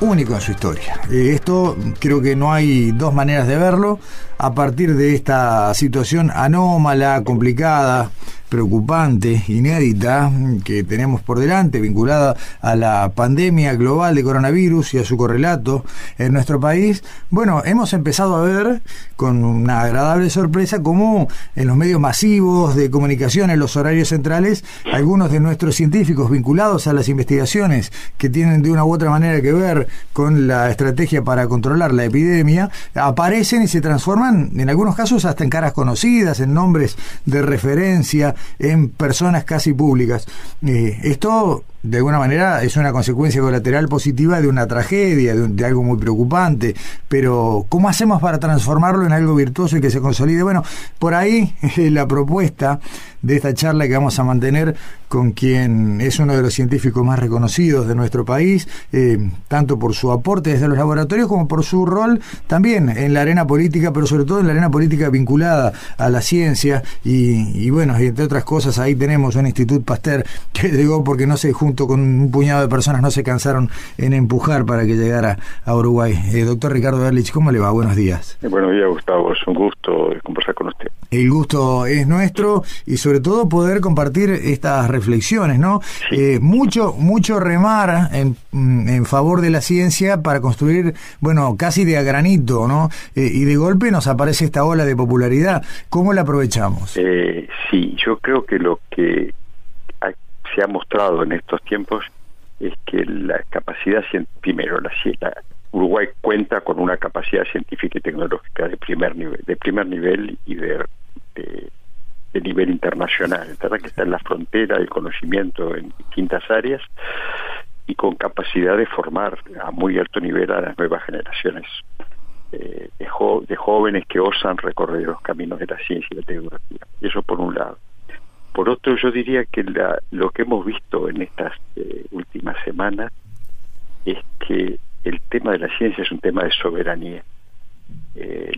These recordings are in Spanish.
único en su historia. Eh, esto creo que no hay dos maneras de verlo. A partir de esta situación anómala, complicada, preocupante, inédita que tenemos por delante, vinculada a la pandemia global de coronavirus y a su correlato en nuestro país, bueno, hemos empezado a ver con una agradable sorpresa cómo en los medios masivos de comunicación, en los horarios centrales, algunos de nuestros científicos vinculados a las investigaciones que tienen de una u otra manera que ver con la estrategia para controlar la epidemia, aparecen y se transforman, en algunos casos, hasta en caras conocidas, en nombres de referencia, en personas casi públicas. Eh, esto de alguna manera es una consecuencia colateral positiva de una tragedia, de, algo muy preocupante, pero ¿cómo hacemos para transformarlo en algo virtuoso y que se consolide? Bueno, por ahí la propuesta de esta charla que vamos a mantener con quien es uno de los científicos más reconocidos de nuestro país, eh, tanto por su aporte desde los laboratorios como por su rol también en la arena política, pero sobre todo en la arena política vinculada a la ciencia y, bueno, entre otras cosas ahí tenemos un Instituto Pasteur que llegó porque no se junto con un puñado de personas no se cansaron en empujar para que llegara a Uruguay. Eh, doctor Ricardo Berlich, ¿cómo le va? Buenos días. Eh, buenos días, Gustavo. Es un gusto conversar con usted. El gusto es nuestro y sobre todo poder compartir estas reflexiones, ¿no? Eh, mucho, mucho remar en, en, favor de la ciencia para construir, bueno, casi de a granito, ¿no? y de golpe nos aparece esta ola de popularidad. ¿Cómo la aprovechamos? sí, yo creo que lo que se ha mostrado en estos tiempos es que la capacidad, primero, la, Uruguay cuenta con una capacidad científica y tecnológica de primer nivel, de primer nivel y de, de, nivel internacional, ¿verdad? que está en la frontera del conocimiento en distintas áreas y con capacidad de formar a muy alto nivel a las nuevas generaciones eh, de, de jóvenes que osan recorrer los caminos de la ciencia y la tecnología. Eso por un lado. Por otro, yo diría que lo que hemos visto en estas eh, últimas semanas es que el tema de la ciencia es un tema de soberanía. Eh,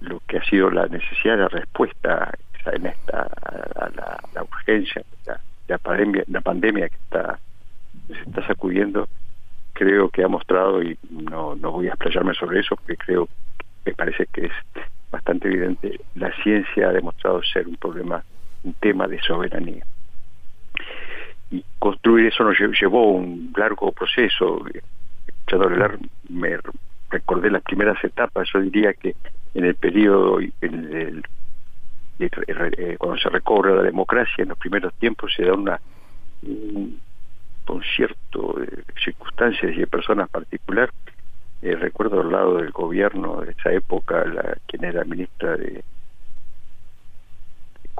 lo que ha sido la necesidad de respuesta en esta a la, urgencia, la, la, pandemia, la pandemia que está se está sacudiendo, creo que ha mostrado y no, no voy a explayarme sobre eso porque creo me parece que es bastante evidente la ciencia ha demostrado ser un problema un tema de soberanía. Y construir eso nos llevó un largo proceso. hablar, me recordé las primeras etapas, yo diría que en el periodo, en el, eh, cuando se recobra la democracia, en los primeros tiempos se da una un concierto de circunstancias y de personas particular. Eh, recuerdo al lado del gobierno de esa época, la, quien era ministra de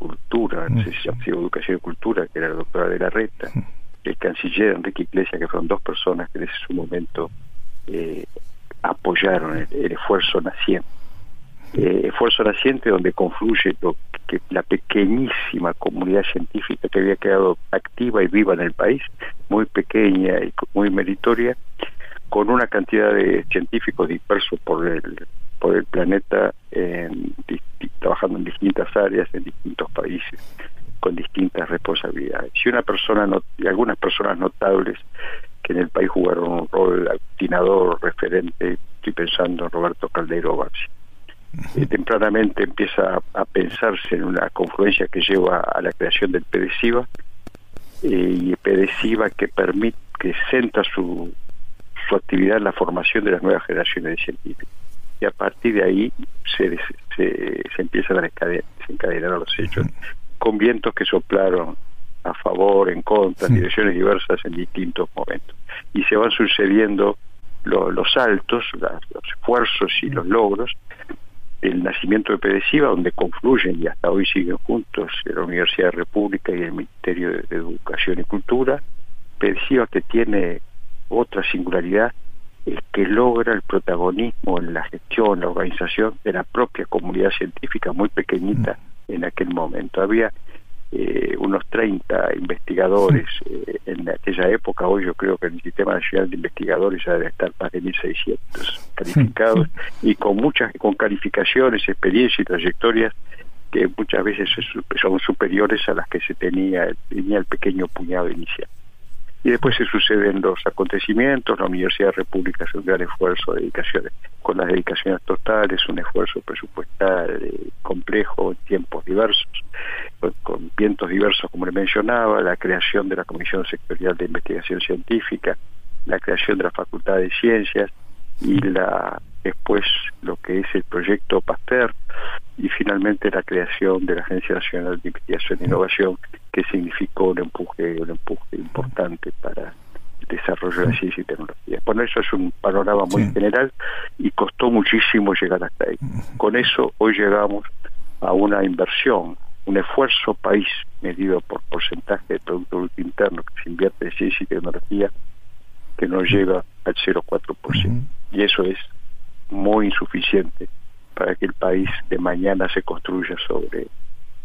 Cultura, no sé si se Educación y Cultura, que era la doctora de la Reta, el canciller Enrique Iglesias, que fueron dos personas que en ese momento eh, apoyaron el, esfuerzo naciente. Eh, esfuerzo naciente donde confluye lo que la pequeñísima comunidad científica que había quedado activa y viva en el país, muy pequeña y muy meritoria, con una cantidad de científicos dispersos por el por el planeta en, trabajando en distintas áreas, en distintos países, con distintas responsabilidades. Y una persona y algunas personas notables que en el país jugaron un rol aglutinador, referente, estoy pensando en Roberto Caldero Baxi. Y tempranamente empieza a, pensarse en una confluencia que lleva a la creación del PDCIVA eh, y PDCIVA que permite que centra su, su actividad en la formación de las nuevas generaciones de científicos. Y a partir de ahí se, se, se empiezan a desencadenar los hechos, con vientos que soplaron a favor, en contra, en direcciones diversas en distintos momentos. Y se van sucediendo los saltos, los esfuerzos y los logros, el nacimiento de Pedesiva, donde confluyen y hasta hoy siguen juntos la Universidad de República y el Ministerio de Educación y Cultura, Pedesiva que tiene otra singularidad es que logra el protagonismo en la gestión, la organización de la propia comunidad científica, muy pequeñita mm. en aquel momento. Había eh, unos 30 investigadores eh, en aquella época, hoy yo creo que en el Sistema Nacional de Investigadores ya debe estar más de 1.600 calificados y con muchas con calificaciones, experiencias y trayectorias que muchas veces son superiores a las que se tenía, tenía el pequeño puñado inicial y después se suceden los acontecimientos, la Universidad República hace un gran esfuerzo de dedicaciones, con las dedicaciones totales, un esfuerzo presupuestal eh, complejo en tiempos diversos, con, vientos diversos como le mencionaba, la creación de la Comisión Sectorial de Investigación Científica, la creación de la Facultad de Ciencias y la después lo que es el proyecto Pasteur y finalmente la creación de la Agencia Nacional de Investigación e Innovación que significó un empuje un empuje importante para el desarrollo de la ciencia y tecnología. Bueno, eso es un panorama muy general y costó muchísimo llegar hasta ahí. Con eso hoy llegamos a una inversión, un esfuerzo país medido por porcentaje de Producto Interno que se invierte en ciencia y tecnología que no llega al 0,4%. Y eso es muy insuficiente para que el país de mañana se construya sobre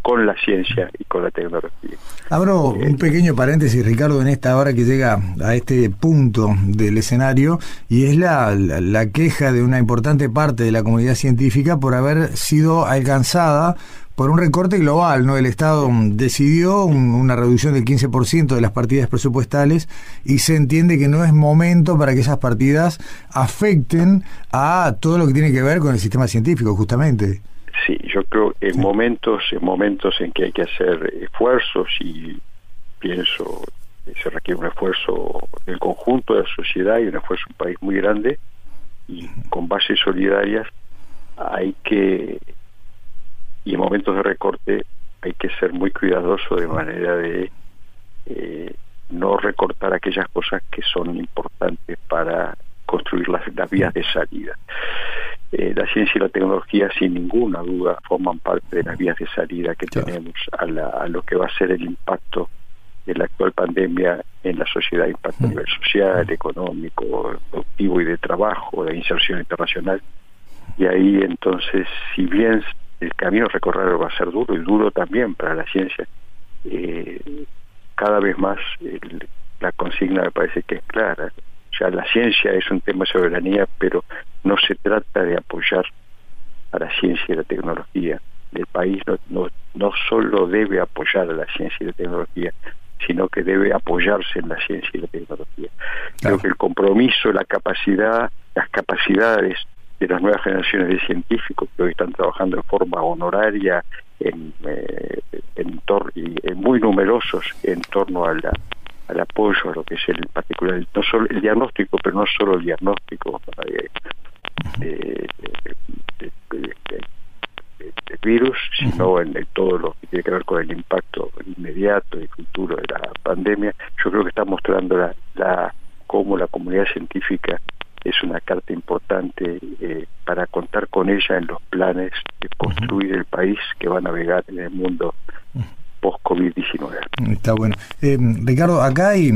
con la ciencia y con la tecnología. Abro un eh, pequeño paréntesis, Ricardo, en esta hora que llega a este punto del escenario, y es la, la queja de una importante parte de la comunidad científica por haber sido alcanzada por un recorte global, ¿no? El Estado decidió una reducción del 15% de las partidas presupuestales y se entiende que no es momento para que esas partidas afecten a todo lo que tiene que ver con el sistema científico, justamente. Sí, yo creo que en momentos, en momentos en que hay que hacer esfuerzos y pienso que se requiere un esfuerzo del conjunto de la sociedad y un esfuerzo de un país muy grande y con bases solidarias hay que y en momentos de recorte hay que ser muy cuidadoso de manera de eh, no recortar aquellas cosas que son importantes para construir las, vías de salida. Eh, la ciencia y la tecnología, sin ninguna duda, forman parte de las vías de salida que tenemos a, lo que va a ser el impacto de la actual pandemia en la sociedad, impacto a nivel social, económico, productivo y de trabajo, de inserción internacional. Y ahí entonces, si bien el camino a recorrer va a ser duro y duro también para la ciencia. Eh, cada vez más la consigna me parece que es clara. Ya la ciencia es un tema de soberanía, pero no se trata de apoyar a la ciencia y la tecnología. El país no, no, no solo debe apoyar a la ciencia y la tecnología, sino que debe apoyarse en la ciencia y la tecnología. Creo que el compromiso, la capacidad, las capacidades de las nuevas generaciones de científicos que hoy están trabajando en forma honoraria en, eh, en y muy numerosos en torno al apoyo a lo que es el particular no solo el diagnóstico pero no solo el diagnóstico de, virus sino en, todo lo que tiene que ver con el impacto inmediato y futuro de la pandemia. Yo creo que está mostrando la, la cómo la comunidad científica es una carta importante eh, para contar con ella en los planes de construir el país que va a navegar en el mundo post-COVID-19. Está bueno. Eh, Ricardo, acá hay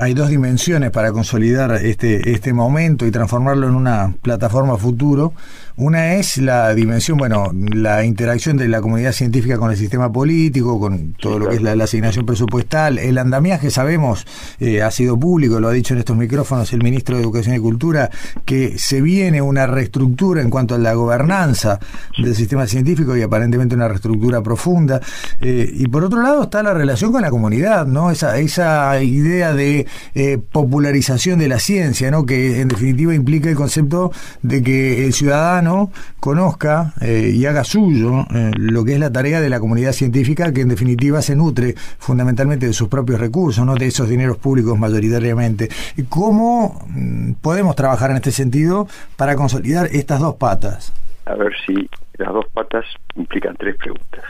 hay dos dimensiones para consolidar este, este momento y transformarlo en una plataforma futuro. Una es la dimensión, bueno, la interacción de la comunidad científica con el sistema político, con todo lo que es la, asignación presupuestal. El andamiaje, sabemos, eh, ha sido público, lo ha dicho en estos micrófonos el ministro de Educación y Cultura, que se viene una reestructura en cuanto a la gobernanza del sistema científico y aparentemente una reestructura profunda. Eh, y por otro lado está la relación con la comunidad, ¿no? Esa, esa idea de eh, popularización de la ciencia, ¿no? que en definitiva implica el concepto de que el ciudadano conozca eh, y haga suyo eh, lo que es la tarea de la comunidad científica, que en definitiva se nutre fundamentalmente de sus propios recursos, no de esos dineros públicos mayoritariamente. ¿Cómo mm, podemos trabajar en este sentido para consolidar estas dos patas? A ver si las dos patas implican tres preguntas.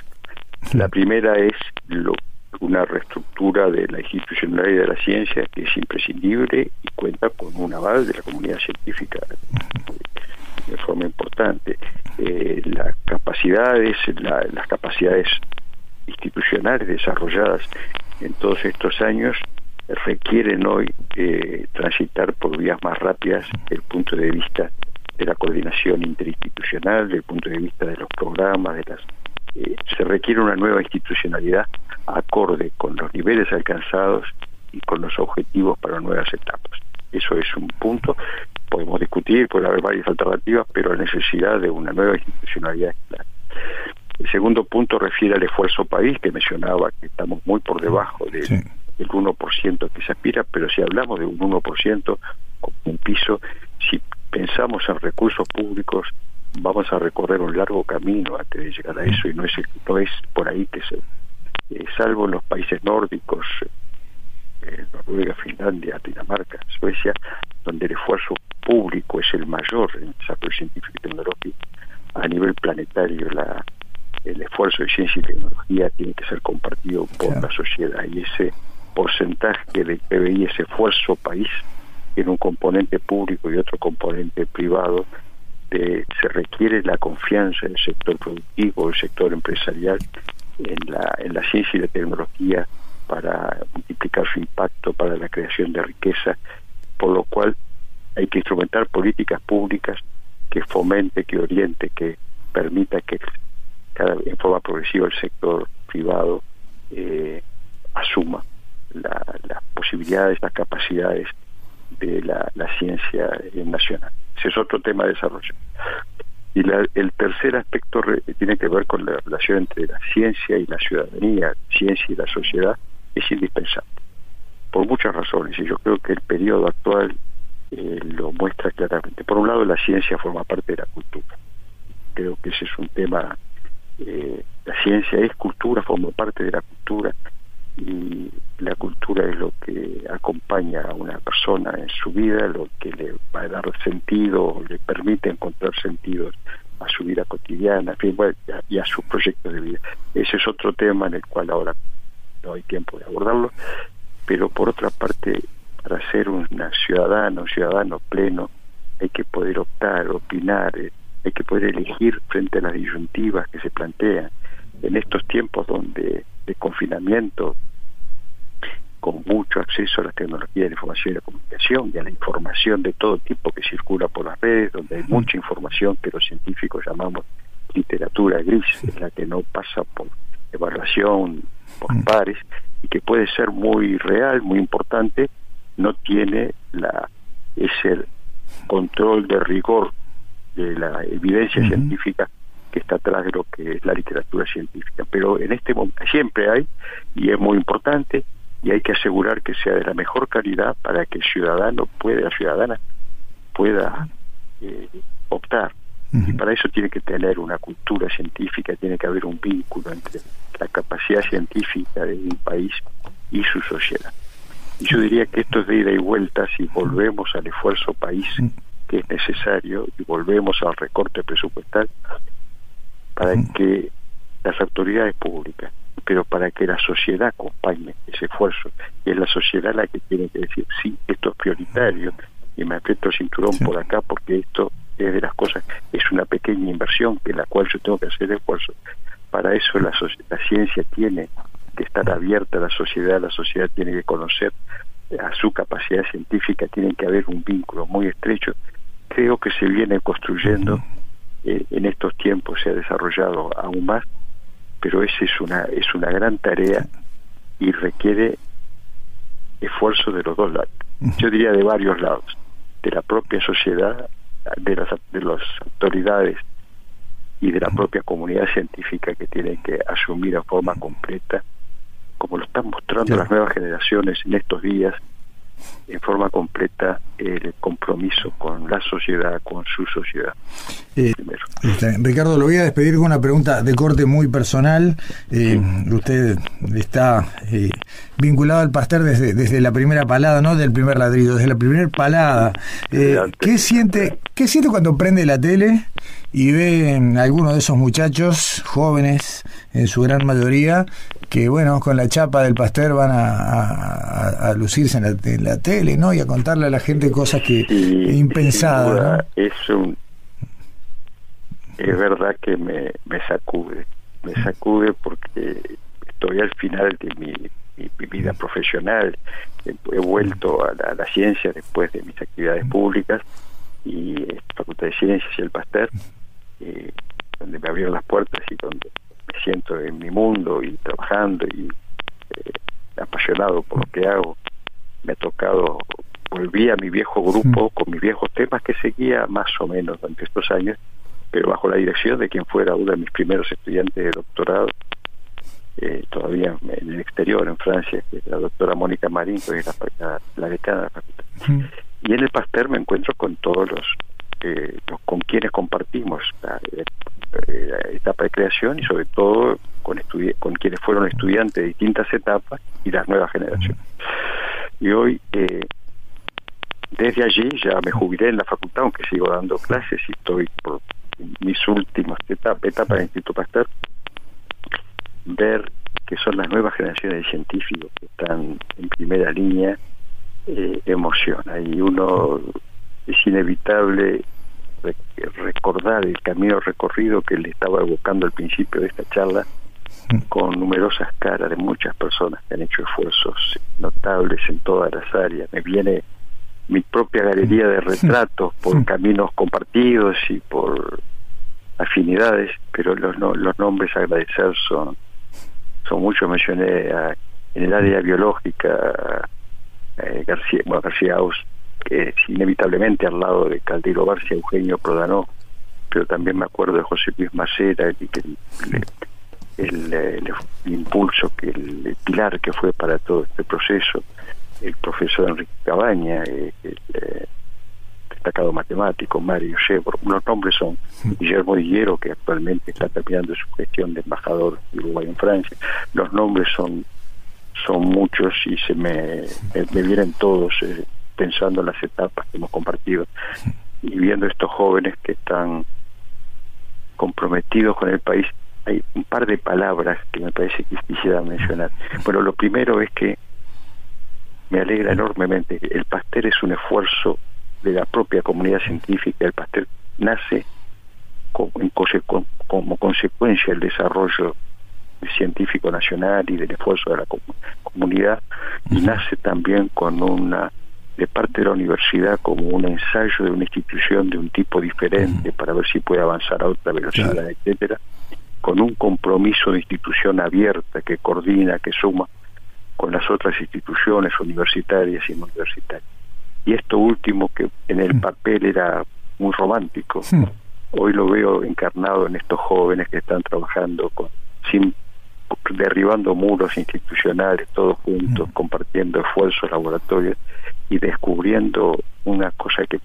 La primera es lo, una reestructura de la institucionalidad de la ciencia que es imprescindible y cuenta con un aval de la comunidad científica de forma importante. Eh, las capacidades, las capacidades institucionales desarrolladas en todos estos años requieren hoy eh, transitar por vías más rápidas el punto de vista de la coordinación interinstitucional, desde el punto de vista de los programas, de las eh, se requiere una nueva institucionalidad acorde con los niveles alcanzados y con los objetivos para nuevas etapas. Eso es un punto. Podemos discutir, puede haber varias alternativas, pero la necesidad de una nueva institucionalidad es clara. El segundo punto refiere al esfuerzo país, que mencionaba que estamos muy por debajo del 1% que se aspira, pero si hablamos de un 1% como un piso, si pensamos en recursos públicos, vamos a recorrer un largo camino antes de llegar a eso y no es, no es por ahí que se, eh, salvo en los países nórdicos, eh, Noruega, Finlandia, Dinamarca, Suecia, donde el esfuerzo público es el mayor en desarrollo científico y tecnológico a nivel planetario, la, el esfuerzo de ciencia y tecnología tiene que ser compartido por la sociedad y ese porcentaje del PBI, ese esfuerzo país, tiene un componente público y otro componente privado se requiere la confianza del sector productivo, del sector empresarial en la, en la ciencia y la tecnología para multiplicar su impacto para la creación de riqueza, por lo cual hay que instrumentar políticas públicas que fomente, que oriente, que permita que cada, en forma progresiva el sector privado eh, asuma las posibilidades, las capacidades de la, la ciencia nacional. Ese es otro tema de desarrollo. Y el tercer aspecto tiene que ver con la relación entre la ciencia y la ciudadanía, ciencia y la sociedad, es indispensable. Por muchas razones, y yo creo que el periodo actual eh, lo muestra claramente. Por un lado, la ciencia forma parte de la cultura. Creo que ese es un tema, eh, la ciencia es cultura, forma parte de la cultura, y la cultura es lo que acompaña a una persona en su vida, lo que le va a dar sentido, le permite encontrar sentido a su vida cotidiana, y a sus proyectos de vida. Ese es otro tema en el cual ahora no hay tiempo de abordarlo, pero por otra parte, para ser un ciudadano, ciudadano pleno, hay que poder optar, opinar, eh, hay que poder elegir frente a las disyuntivas que se plantean. En estos tiempos donde de confinamiento, con mucho acceso a las tecnologías de la información y la comunicación y a la información de todo tipo que circula por las redes, donde hay mucha información que los científicos llamamos literatura gris, en la que no pasa por evaluación por pares y que puede ser muy real, muy importante, no tiene la ese control de rigor de la evidencia científica que está atrás de lo que es la literatura científica. Pero en este momento siempre hay, y es muy importante, y hay que asegurar que sea de la mejor calidad para que el ciudadano pueda, la ciudadana pueda eh, optar. Y para eso tiene que tener una cultura científica, tiene que haber un vínculo entre la capacidad científica de un país y su sociedad. Y yo diría que esto es de ida y vuelta si volvemos al esfuerzo país que es necesario y volvemos al recorte presupuestal para que las autoridades públicas, pero para que la sociedad acompañe ese esfuerzo. Y es la sociedad la que tiene que decir, sí, esto es prioritario y me aprieto el cinturón por acá porque esto es de las cosas, es una pequeña inversión que la cual yo tengo que hacer esfuerzo. Para eso la, la ciencia tiene que estar abierta a la sociedad, la sociedad tiene que conocer a su capacidad científica, tiene que haber un vínculo muy estrecho. Creo que se viene construyendo eh, en estos tiempos se ha desarrollado aún más, pero esa es una, es una gran tarea y requiere esfuerzo de los dos lados. Yo diría de varios lados, de la propia sociedad, de las, de las autoridades y de la propia comunidad científica que tiene que asumir en forma completa, como lo están mostrando las nuevas generaciones en estos días, en forma completa el compromiso con la sociedad, con su sociedad. Eh, Ricardo, lo voy a despedir con una pregunta de corte muy personal. Eh, usted está eh, vinculado al pastel desde, desde la primera palada, no del primer ladrido, desde la primera palada. ¿qué, siente, ¿Qué siente cuando prende la tele y ve a algunos de esos muchachos jóvenes, en su gran mayoría, que bueno, con la chapa del pastel van a, lucirse en la, tele, ¿no? Y a contarle a la gente cosas que impensadas. Es un es verdad que me, me sacude, me sacude porque estoy al final de mi, vida profesional, he, vuelto a la, ciencia después de mis actividades públicas y Facultad de Ciencias y el Pasteur, eh, donde me abrieron las puertas y donde me siento en mi mundo y trabajando y eh, apasionado por lo que hago. Me ha tocado, volví a mi viejo grupo con mis viejos temas que seguía más o menos durante estos años, pero bajo la dirección de quien fuera uno de mis primeros estudiantes de doctorado, eh, todavía en el exterior, en Francia, que es la doctora Mónica Marín, que es la, la decana de la facultad. Y en el Pasteur me encuentro con todos los eh, con quienes compartimos la, etapa de creación y sobre todo con, con quienes fueron estudiantes de distintas etapas y las nuevas generaciones. Y hoy, eh, desde allí, ya me jubilé en la facultad, aunque sigo dando clases y estoy por mis últimas etapas etapa del Instituto Pasteur, ver que son las nuevas generaciones de científicos que están en primera línea eh, emociona y uno es inevitable recordar el camino recorrido que le estaba evocando al principio de esta charla con numerosas caras de muchas personas que han hecho esfuerzos notables en todas las áreas. Me viene mi propia galería de retratos por caminos compartidos y por afinidades, pero los, los nombres a agradecer son, son muchos. Mencioné en el área biológica eh, García, bueno, García Aus, que es inevitablemente al lado de Caldeiro Barcia, Eugenio Prodanó, pero también me acuerdo de José Luis Macera, el, el, impulso, que el, pilar que fue para todo este proceso, el profesor Enrique Cabaña, eh, el, eh, destacado matemático, Mario Shebor, los nombres son Guillermo Higuero, que actualmente está terminando su gestión de embajador de Uruguay en Francia, los nombres son son muchos y se me, vienen todos eh, pensando en las etapas que hemos compartido y viendo estos jóvenes que están comprometidos con el país hay un par de palabras que me parece que quisiera mencionar. Bueno lo primero es que me alegra enormemente el pastel es un esfuerzo de la propia comunidad científica el pastel nace como, como consecuencia del desarrollo científico nacional y del esfuerzo de la comunidad y nace también con una de parte de la universidad como un ensayo de una institución de un tipo diferente para ver si puede avanzar a otra velocidad, etcétera, con un compromiso de institución abierta que coordina, que suma con las otras instituciones universitarias y no universitarias. Y esto último que en el papel era muy romántico, hoy lo veo encarnado en estos jóvenes que están trabajando con sin derribando muros institucionales, todos juntos, compartiendo esfuerzos laboratorios y descubriendo una cosa que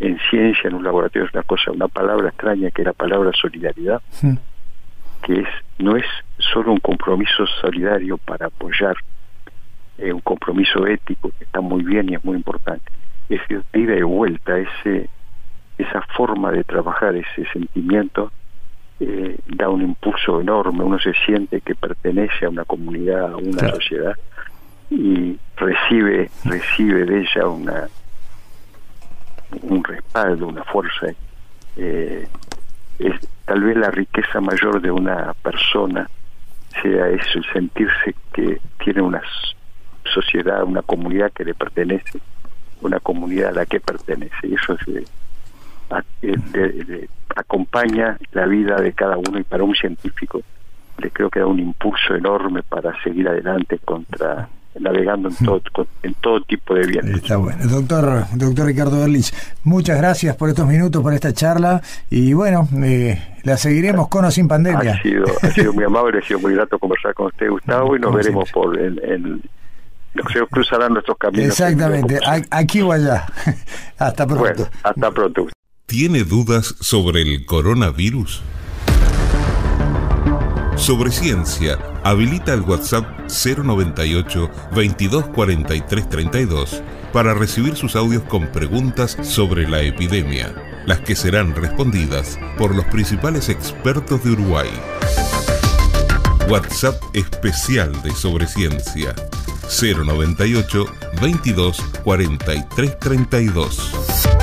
en ciencia, en un laboratorio, es una cosa, una palabra extraña que es la palabra solidaridad, que es no es solo un compromiso solidario para apoyar eh, un compromiso ético que está muy bien y es muy importante, es ida y vuelta, ese esa forma de trabajar, ese sentimiento eh, da un impulso enorme, uno se siente que pertenece a una comunidad, a una sociedad y recibe recibe de ella una un respaldo, una fuerza. Eh, es tal vez la riqueza mayor de una persona sea eso, el sentirse que tiene una sociedad, una comunidad que le pertenece, una comunidad a la que pertenece. Y eso es acompaña la vida de cada uno y para un científico le creo que da un impulso enorme para seguir adelante contra navegando en todo, en todo tipo de bienes. Está bueno. Doctor, doctor Ricardo Erlich, muchas gracias por estos minutos, por esta charla y bueno, eh, la seguiremos con o sin pandemia. Ha sido, ha sido muy amable, ha sido muy grato conversar con usted, Gustavo, y nos veremos por en, se cruzarán nuestros caminos. Exactamente, aquí o allá. hasta pronto. hasta pronto. ¿Tiene dudas sobre el coronavirus? Sobre ciencia, habilita el WhatsApp 098 2243 32 para recibir sus audios con preguntas sobre la epidemia, las que serán respondidas por los principales expertos de Uruguay. WhatsApp especial de Sobre Ciencia 098 22 43 32